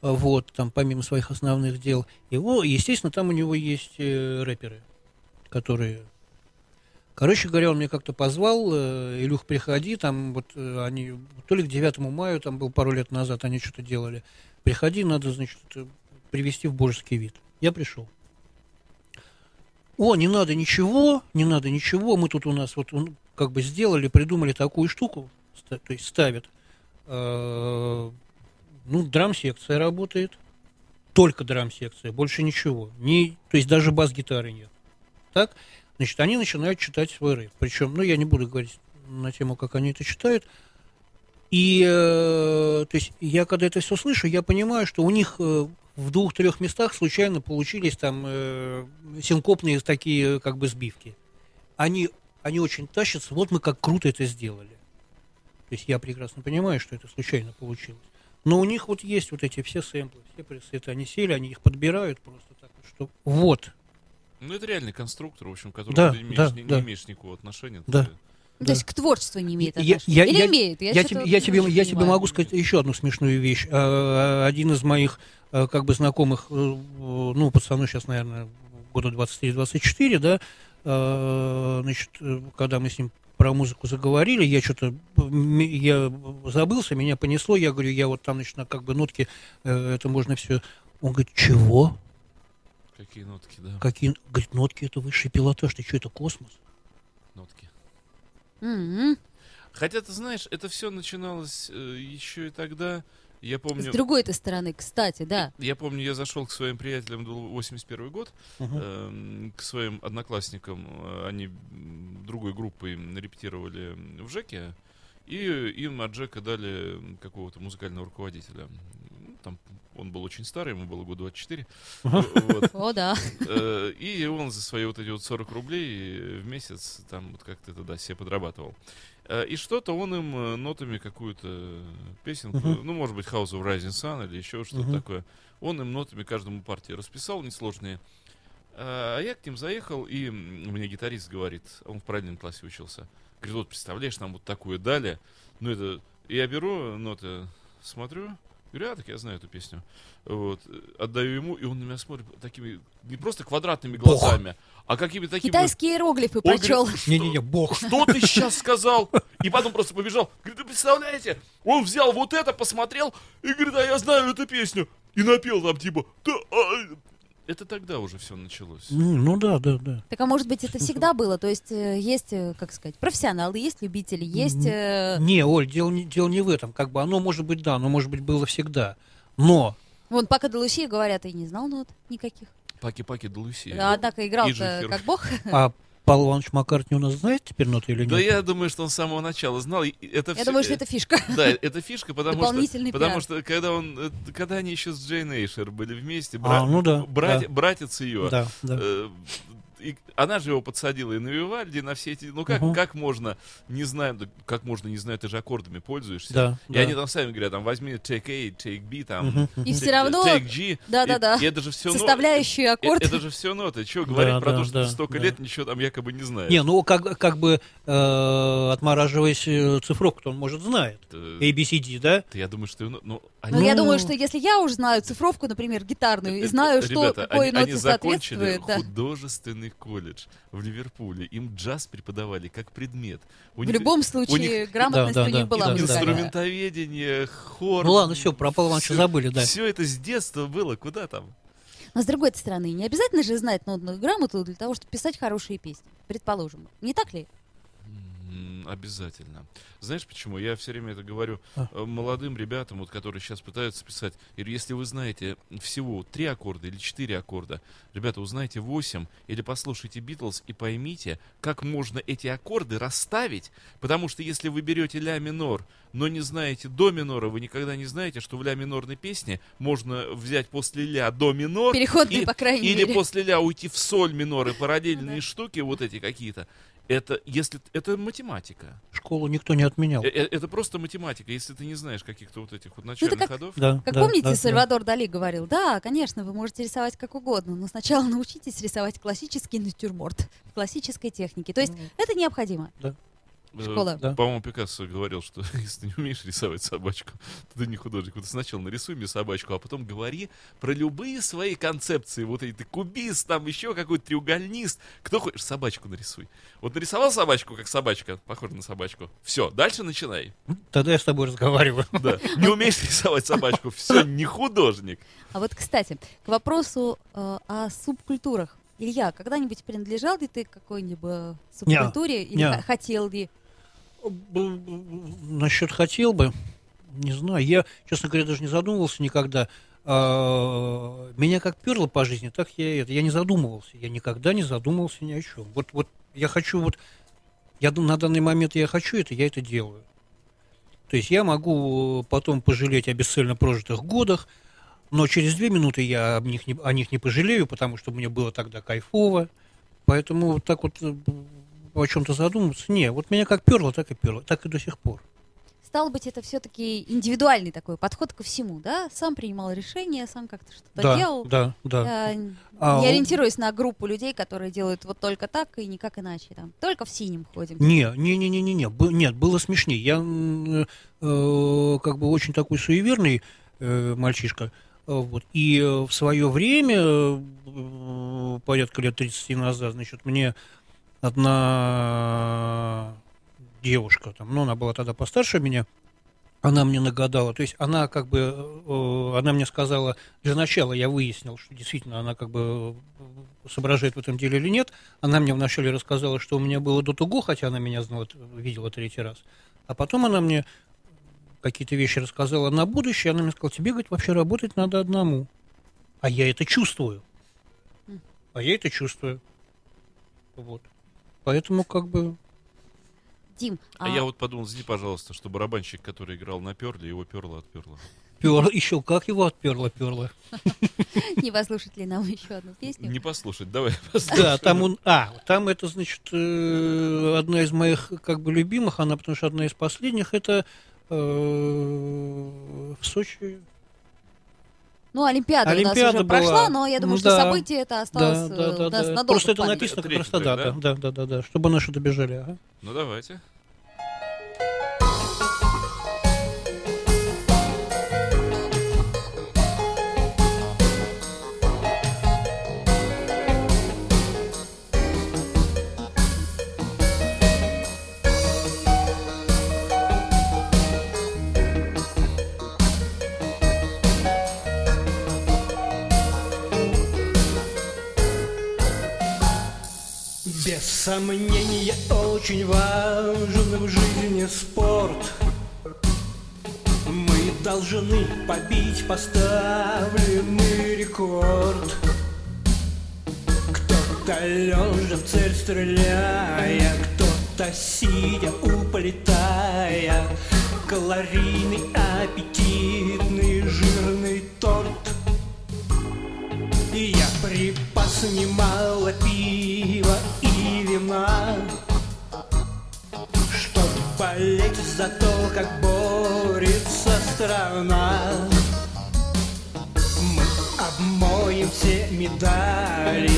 вот, там помимо своих основных дел. Его, естественно, там у него есть рэперы, которые Короче говоря, он меня как-то позвал, э, Илюх, приходи, там вот э, они, то ли к 9 мая, там был пару лет назад, они что-то делали. Приходи, надо, значит, э, привести в божеский вид. Я пришел. О, не надо ничего, не надо ничего, мы тут у нас вот он, как бы сделали, придумали такую штуку, то есть ставят, ну, драм-секция работает, только драм-секция, больше ничего, не, то есть даже бас-гитары нет. Так, Значит, они начинают читать свой рэп. Причем, ну, я не буду говорить на тему, как они это читают. И, э, то есть, я когда это все слышу, я понимаю, что у них э, в двух-трех местах случайно получились там э, синкопные такие, как бы, сбивки. Они, они очень тащатся, вот мы как круто это сделали. То есть, я прекрасно понимаю, что это случайно получилось. Но у них вот есть вот эти все сэмплы, все пресеты, они сели, они их подбирают просто так, что вот, Ну, это реальный конструктор, в общем, к которому Да, ты имеешь, да, не, не да. имеешь никакого отношения. Да. Ты- Ну, То есть к творчеству не имеет отношения. я- Или я- имеет? Я, Я, тебе, я, не тебе, я тебе могу сказать еще одну смешную вещь. А, Один из моих э, как бы знакомых, э, ну, пацану сейчас, наверное, года 23-24, да, э, значит, когда мы с ним про музыку заговорили, я что-то, я забылся, меня понесло, я говорю, я вот там, значит, на как бы нотки, это можно все. Он говорит, чего? Какие нотки, да, Какие? Говорит, нотки это высший пилотаж, ты что, это космос? нотки. М-м. Хотя, ты знаешь, это все начиналось э, еще и тогда. Я С помню, другой-то стороны, кстати, да. я помню, я зашел к своим приятелям, был 81 год, Мгм. эм, к своим одноклассникам, э, они другой группой репетировали в ЖЭКе, и им от Джека дали какого-то музыкального руководителя. Ну, Там он был очень старый, ему было года 24. Вот. О, да. Э, И он за свои вот эти вот 40 рублей в месяц там вот как-то это, да, себе подрабатывал. Э, И что-то он им э, нотами какую-то песенку, ну, может быть, House of Rising Sun или еще что-то такое, он им нотами каждому партии расписал, несложные. А я к ним заехал, и мне гитарист говорит, он в параллельном классе учился, говорит, вот представляешь, нам вот такую дали, ну это, я беру ноты, смотрю, говорю, а, так я знаю эту песню, вот, отдаю ему, и он на меня смотрит такими, не просто квадратными Бог. глазами, а какими такими... Китайские иероглифы Он прочел. «Что- Не-не-не, бог. что ты сейчас сказал? И потом просто побежал. Говорит, вы представляете? Он взял вот это, посмотрел, и говорит, а я знаю эту песню. И напел там типа, да, а». Это тогда уже все началось. Ну, ну да, да, да. Так а может быть это всегда было? То есть э, есть, э, как сказать, профессионалы, есть любители, есть... э, Не, Оль, дело не, дело не в этом. Как бы оно может быть, да, оно может быть было всегда. Но Вон Пака де Лусия, говорят, и не знал нот никаких. Паки-паки да Луси. А, Однако играл-то Жихер. как бог. а Павел Иванович Маккартни у нас знает теперь ноты или нет? Да я думаю, что он с самого начала знал. Это Я всё- думаю, что это фишка. Да, это фишка, потому что, Дополнительный потому что когда он, э, когда они еще с Джейн Эйшер были вместе, А, бра- ну да, брат- да. братец ее, Да, да. Э, и она же его подсадила и на Вивальди, и на все эти... Ну как, Мгм. как можно, не знаю, как можно, не знаю, ты же аккордами пользуешься. Да, И да. они там сами говорят, там, возьми take A, take B, там, Мгм, И мгм. все равно take G. Да-да-да. И, и это же все составляющие аккорд. Это же все ноты. Что говорить Да, про да, то, что да, ты столько да. лет ничего там якобы не знаешь. Не, ну как, как бы э, отмораживаясь э, цифровку, он может знает. Э, A, B, C, D, да? ты- я думаю, что... Ну, ну, я Ну, думаю, что если я уже знаю цифровку, например, гитарную, и э, знаю, э, что ребята, какой они, ноте они закончили соответствует, да. Художественный колледж в Ливерпуле. Им джаз преподавали как предмет. У В них- любом у случае, них- грамотность Да, да, у них да, была да, да. инструментоведение, хор. Ну ладно, все, про Павла Ивановича забыли, да. Все это с детства было, куда там? Но с другой стороны, не обязательно же знать нотную грамоту для того, чтобы писать хорошие песни. Предположим. Не так ли? Обязательно. Знаешь почему? Я все время это говорю А. э, молодым ребятам, вот, которые сейчас пытаются писать. Или если вы знаете всего три аккорда или четыре аккорда, ребята, узнайте восемь или послушайте Битлз и поймите, как можно эти аккорды расставить. Потому что если вы берете ля минор, но не знаете до минора, вы никогда не знаете, что в ля минорной песне можно взять после ля до минор. Переходные, и- по крайней или мере. после ля уйти в соль минор и параллельные штуки, вот эти какие-то. Это, если, это математика. Школу никто не отменял. Э, э, Это просто математика, если ты не знаешь каких-то вот этих вот начальных как- ходов. Да, Как да, помните, да, да. Сальвадор Дали говорил, да, конечно, вы можете рисовать как угодно, но сначала научитесь рисовать классический натюрморт в классической технике. То есть это необходимо. Э, Школа. Да. По-моему, Пикассо говорил, что если ты не умеешь рисовать собачку, то ты не художник. Вот сначала нарисуй мне собачку, а потом говори про любые свои концепции. Вот эти ты кубист, там еще какой-то треугольнист. Кто хочешь, собачку нарисуй. Вот нарисовал собачку, как собачка, похоже на собачку. Все, дальше начинай. Тогда я с тобой разговариваю. Да. Не умеешь рисовать собачку, все, не художник. А вот, кстати, к вопросу э, о субкультурах. Илья, когда-нибудь принадлежал ли ты к какой-нибудь субкультуре или не. хотел ли? Насчет хотел бы, не знаю. Я, честно говоря, даже не задумывался никогда. А, Меня как перло по жизни, так я это. Я не задумывался. Я никогда не задумывался ни о чем. Вот, вот я хочу вот. Я на данный момент я хочу это, я это делаю. То есть я могу потом пожалеть о бесцельно прожитых годах, но через две минуты я об них не, о них не пожалею, потому что мне было тогда кайфово. Поэтому вот так вот э, о чем-то задумываться. Не, вот меня как перло, так и перло, так и до сих пор. Стало быть, это все-таки индивидуальный такой подход ко всему, да? Сам принимал решения, сам как-то что-то Да, делал. да, да. Э, н- А не ориентируясь на группу людей, которые делают вот только так и никак иначе. Там. Только в синем ходим. Не, не, не, не, не, не, бы- нет, было смешнее. Я м, э, как бы очень такой суеверный э, мальчишка, Вот. И э, в свое время, э, порядка лет 30 назад, значит, мне одна девушка, там, ну, она была тогда постарше меня, она мне нагадала, то есть она как бы, э, она мне сказала, для начала я выяснил, что действительно она как бы э, соображает в этом деле или нет, она мне вначале рассказала, что у меня было до того, хотя она меня знала, видела третий раз, а потом она мне какие-то вещи рассказала на будущее, она мне сказала, тебе, говорит, вообще работать надо одному, а я это чувствую, а я это чувствую, вот, поэтому как бы Дим, А я вот подумал, извини, пожалуйста, что барабанщик, который играл на перле, его перло отперло. Перло, еще как его отперло, перло. не послушать ли нам еще одну песню? Не послушать, давай Да, послушаем. там он, а, там это, значит, э, одна из моих, как бы, любимых, она, потому что одна из последних, это э, в Сочи. Ну, Олимпиада, у Олимпиада нас уже была. прошла, но я думаю, что Да. событие это осталось да, э, да, у да, нас да. надолго Просто это написано как просто дата. Да, да, да, да, чтобы наши добежали. Ага. Ну давайте. Сомнения очень важен в жизни спорт. Мы должны побить поставленный рекорд. Кто-то лежа в цель стреляя Кто-то сидя уплетая Калорийный, аппетитный, жирный торт. И я припас немало пива вина Чтоб болеть за то, как борется страна. Мы обмоем все медали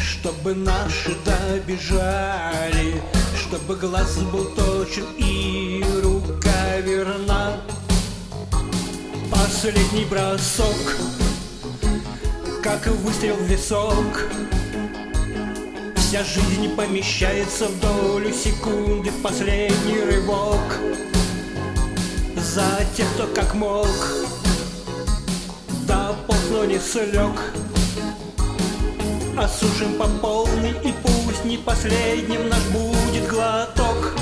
Чтобы наши добежали Чтобы глаз был точен и рука верна. Последний бросок как выстрел в висок Вся жизнь помещается в долю секунды. Последний рывок За тех, кто как мог. До полно не слег. Осушим по полной И пусть не последним наш будет глоток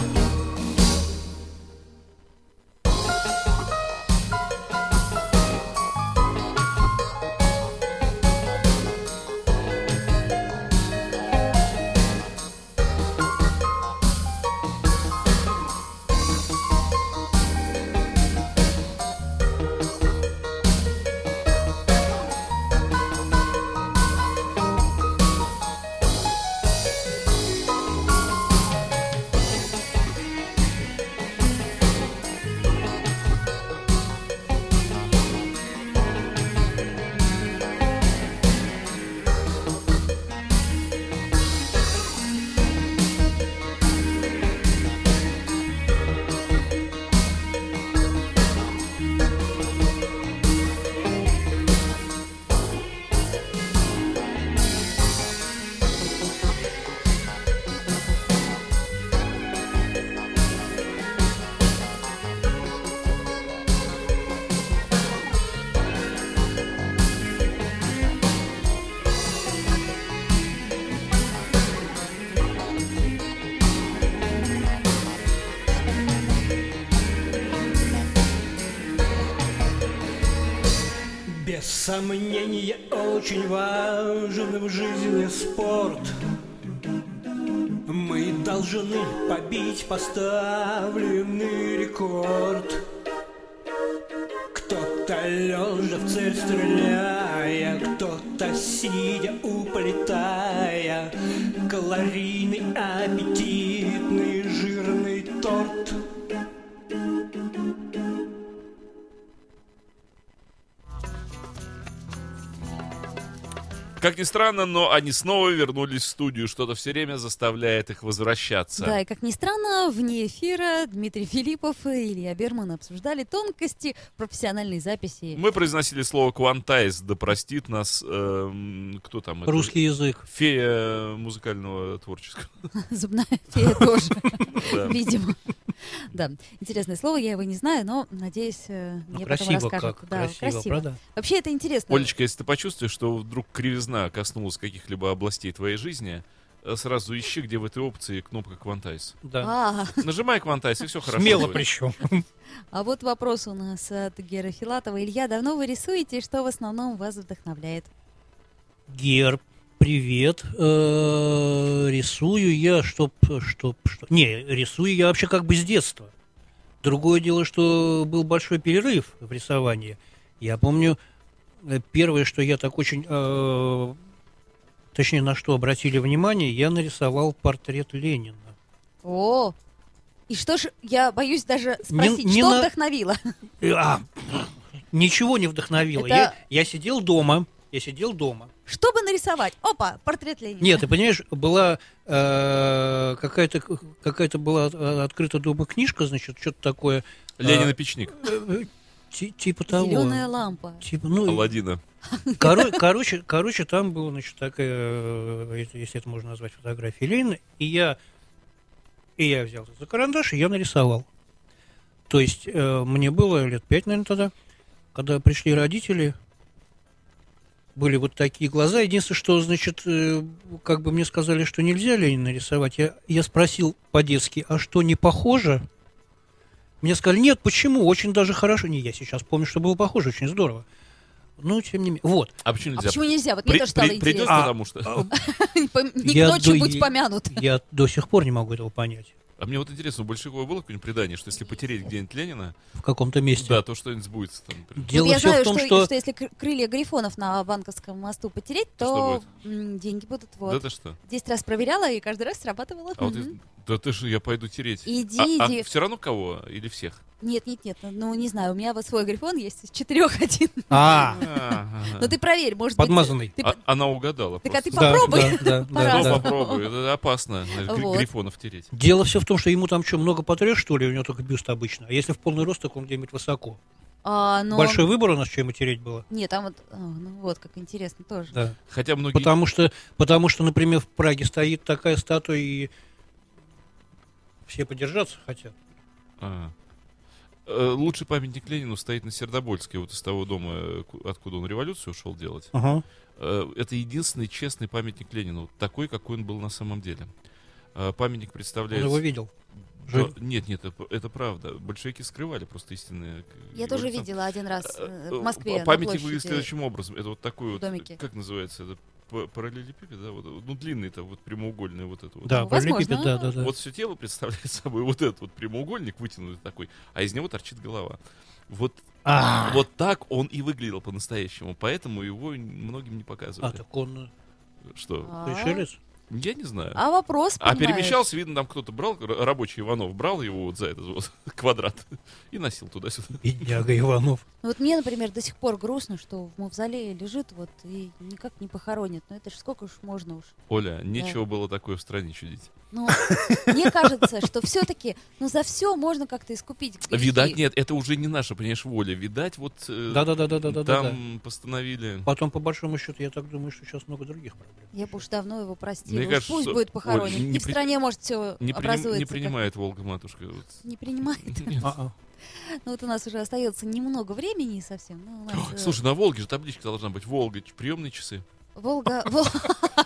Без сомнения очень важен в жизни спорт. Мы должны побить поставленный рекорд. Кто-то лежа в цель стреляя Кто-то сидя уплетая Калорийный, аппетитный, Как ни странно, но они снова вернулись в студию. Что-то все время заставляет их возвращаться. Да, и как ни странно, вне эфира Дмитрий Филиппов и Илья Берман обсуждали тонкости профессиональной записи. Мы произносили слово «квантайз», да простит нас... эм, кто там? это? Русский язык. Фея музыкального творческого. Зубная фея тоже, видимо. Да, интересное слово, я его не знаю, но, надеюсь, э, Ну, мне потом красиво расскажут. как. Да, красиво, правда? Вообще это интересно. Олечка, если ты почувствуешь, что вдруг кривизна коснулась каких-либо областей твоей жизни, э, сразу ищи, где в этой опции кнопка «Квантайз». Да. А, Нажимай «Квантайз», и все хорошо Смело будет. причем. а вот вопрос у нас от Геры Филатова. Илья, давно вы рисуете, что в основном вас вдохновляет? Герб, привет. Э, Рисую я, чтоб, чтоб, что... Не, рисую я вообще как бы с детства. Другое дело, что был большой перерыв в рисовании. Я помню, э, первое, что я так очень... э, Точнее, на что обратили внимание, я нарисовал портрет Ленина. О, и что ж, я боюсь даже спросить, не что на- вдохновило? А, ничего не вдохновило. Это- Я, я сидел дома. Я сидел дома. Чтобы нарисовать? Опа, портрет Ленина. Нет, ты понимаешь, была э, какая-то какая-то была э, открыта дома книжка, значит, что-то такое. Ленин А, и печник. э, ти- типа того. Зеленая лампа. Типа, ну, Аладдина. коро- короче, короче, там была, значит, такая, э, если- если это можно назвать фотографией Ленина, и я, и я взялся за карандаш, и я нарисовал. То есть э, мне было лет пять, наверное, тогда, когда пришли родители, были вот такие глаза. Единственное, что, значит, э, как бы мне сказали, что нельзя Ленина нарисовать. Я, я спросил по-детски, а что, не похоже? Мне сказали, нет, почему? Очень даже хорошо. Не, я сейчас помню, что было похоже, очень здорово. Ну, тем не менее. Вот. А почему А нельзя? почему нельзя? Вот мне При- тоже стало при- интересно. потому что... Пом- Не Я к ночи до- будь помянут. Я до сих пор не могу этого понять. А мне вот интересно, у Большакова было какое-нибудь предание, что если потереть где-нибудь Ленина, В каком-то месте. да, то что-нибудь сбудется там. например. Дело я все знаю, в том, что, что... что если кры- крылья грифонов на банковском мосту потереть, то деньги будут вот. Да ты что? Десять раз проверяла, и каждый раз срабатывало. А вот да ты же, я пойду тереть. Иди, а, иди. все равно кого? Или всех? Нет, нет, нет, ну не знаю, у меня вот свой грифон есть из четырех один. А, Но ты проверь, может Подмазанный. быть... ты- А- Она угадала Так а ты попробуй. да, да, да, Кто По-разному. да. попробуй? Это опасно, Вот. грифонов тереть. Дело все в том, что ему там что, много потрешь, что ли, у него только бюст обычно. А если в полный рост, так он где-нибудь высоко. А, но- Большой выбор у нас, чем тереть было. Нет, там вот... а, ну вот, как интересно тоже. Да. Хотя многие... Потому что, потому что, например, в Праге стоит такая статуя, и все подержаться хотят. А. Э, Лучший памятник Ленину стоит на Сердобольской, вот из того дома, э, ку- откуда он революцию ушел делать. Ага. Э, Это единственный честный памятник Ленину, вот такой, какой он был на самом деле. Э, Памятник Он представляет... его видел. Жив. нет, нет, это, это правда. Большевики скрывали просто истинные... Я тоже революционные- видела один раз в Москве. Памятник выглядит следующим образом. Это вот такой вот, как называется, это параллелепипед, да, вот, ну длинный-то, вот прямоугольный вот это вот. Да, Ну, возможно. параллелепипед, да, да, да. Вот все тело представляет собой вот этот вот прямоугольник вытянутый такой, а из него торчит голова. Вот, А, вот так он и выглядел по-настоящему, поэтому его многим не а, показывали. так он Что? А, пришелец? Я не знаю. А вопрос, А понимаешь? перемещался, видно, там кто-то брал, рабочий Иванов брал его вот за этот вот квадрат и носил туда-сюда. Бедняга Иванов. Ну Вот мне, например, до сих пор грустно, что в мавзолее лежит вот и никак не похоронят. Ну это ж сколько уж можно уж. Оля, нечего было такое в стране чудить. Ну, мне кажется, что все-таки, ну за все можно как-то искупить грехи. Видать, нет, это уже не наша, понимаешь, воля. Видать, вот э, Да-да-да-да-да-да. там постановили... Потом, по большому счету, я так думаю, что сейчас много других проблем. Я бы уж давно его простила. Мне Уж кажется, пусть что- будет Оль, похоронен. не И в при- стране, может, все Не, образуется. не как- принимает Волга-матушка. вот. Не принимает. Нет. А-а. Ну вот у нас уже остается немного времени совсем. Ну, нас, э, Слушай, на Волге же табличка должна быть. Волга, приемные часы. Волга... Вол-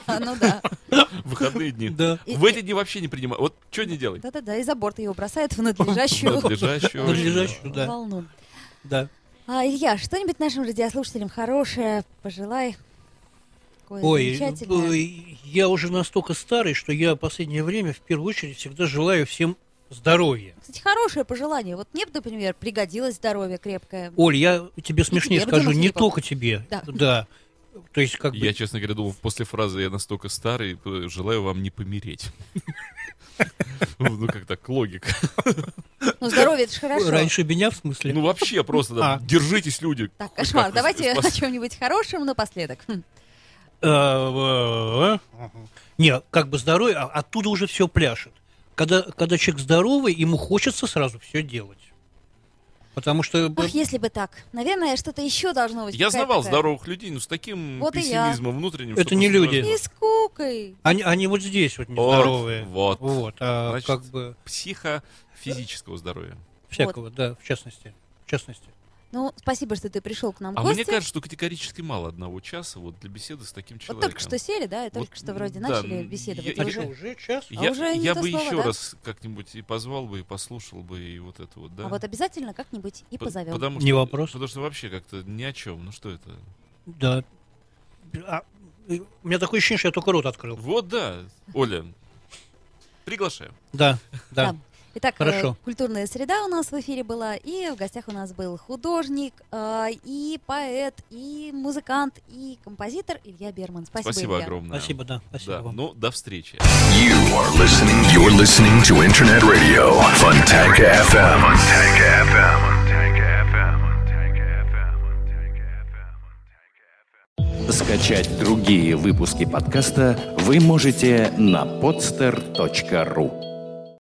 Ну да. Выходные дни. Да. В эти дни вообще не принимают. Вот что не делай. Да-да-да, и за борт его бросает в надлежащую Надлежащую. Надлежащую, да. волну. Да. А, Илья, что-нибудь нашим радиослушателям хорошее пожелай. Ой, я уже настолько старый, что я в последнее время в первую очередь всегда желаю всем здоровья. Кстати, хорошее пожелание. Вот мне, бы, например, пригодилось здоровье крепкое. Оль, я тебе смешнее тебе, скажу, не только тебе. Да. Да. То есть, как бы... Я, честно говоря, думал, после фразы «я настолько старый, желаю вам не помереть». Ну, как так, логика. Ну, здоровье это же хорошо. Раньше меня, в смысле? Ну, вообще, просто, да, А. держитесь, люди. Так, кошмар. Давайте о чем-нибудь хорошем напоследок. Хм. Э, э, э. Не, как бы здоровый, а оттуда уже все пляшет. Когда, когда человек здоровый, ему хочется сразу все делать. Потому что... Ах, если бы так. Наверное, что-то еще должно быть. Я знавал такая- здоровых людей, но с таким Вот пессимизмом внутренним. Это не люди. И скукой. Они, они вот здесь вот Вот, нездоровые. вот. Вот, а Значит, как бы Психофизического здоровья. всякого, да, в частности. В частности. Ну, спасибо, что ты пришел к нам А гости. мне кажется, что категорически мало одного часа вот для беседы с таким вот человеком. только что сели, да, и Вот, только что вроде да, начали беседовать. я- и я- уже... уже час? Я, уже не я бы слово, еще да? раз как-нибудь и позвал бы, и послушал бы, и вот это вот, да. А вот обязательно как-нибудь и По- позовем. Потому Не что, вопрос. Потому что вообще как-то ни о чем. Ну что это? Да. А, у меня такое ощущение, что я только рот открыл. Вот да, Оля. Приглашаю. Да, да. Итак, э, Хорошо. культурная среда у нас в эфире была, и в гостях у нас был художник, э, и поэт, и музыкант, и композитор Илья Берман. Спасибо, Спасибо Илья. огромное. Спасибо, да. Спасибо Да, вам. ну, до встречи. You are listening. You're listening to Internet Radio. Fontanka FM. Fontanka FM. Fontanka FM. Fontanka FM. Скачать другие выпуски подкаста вы можете на podster.ru.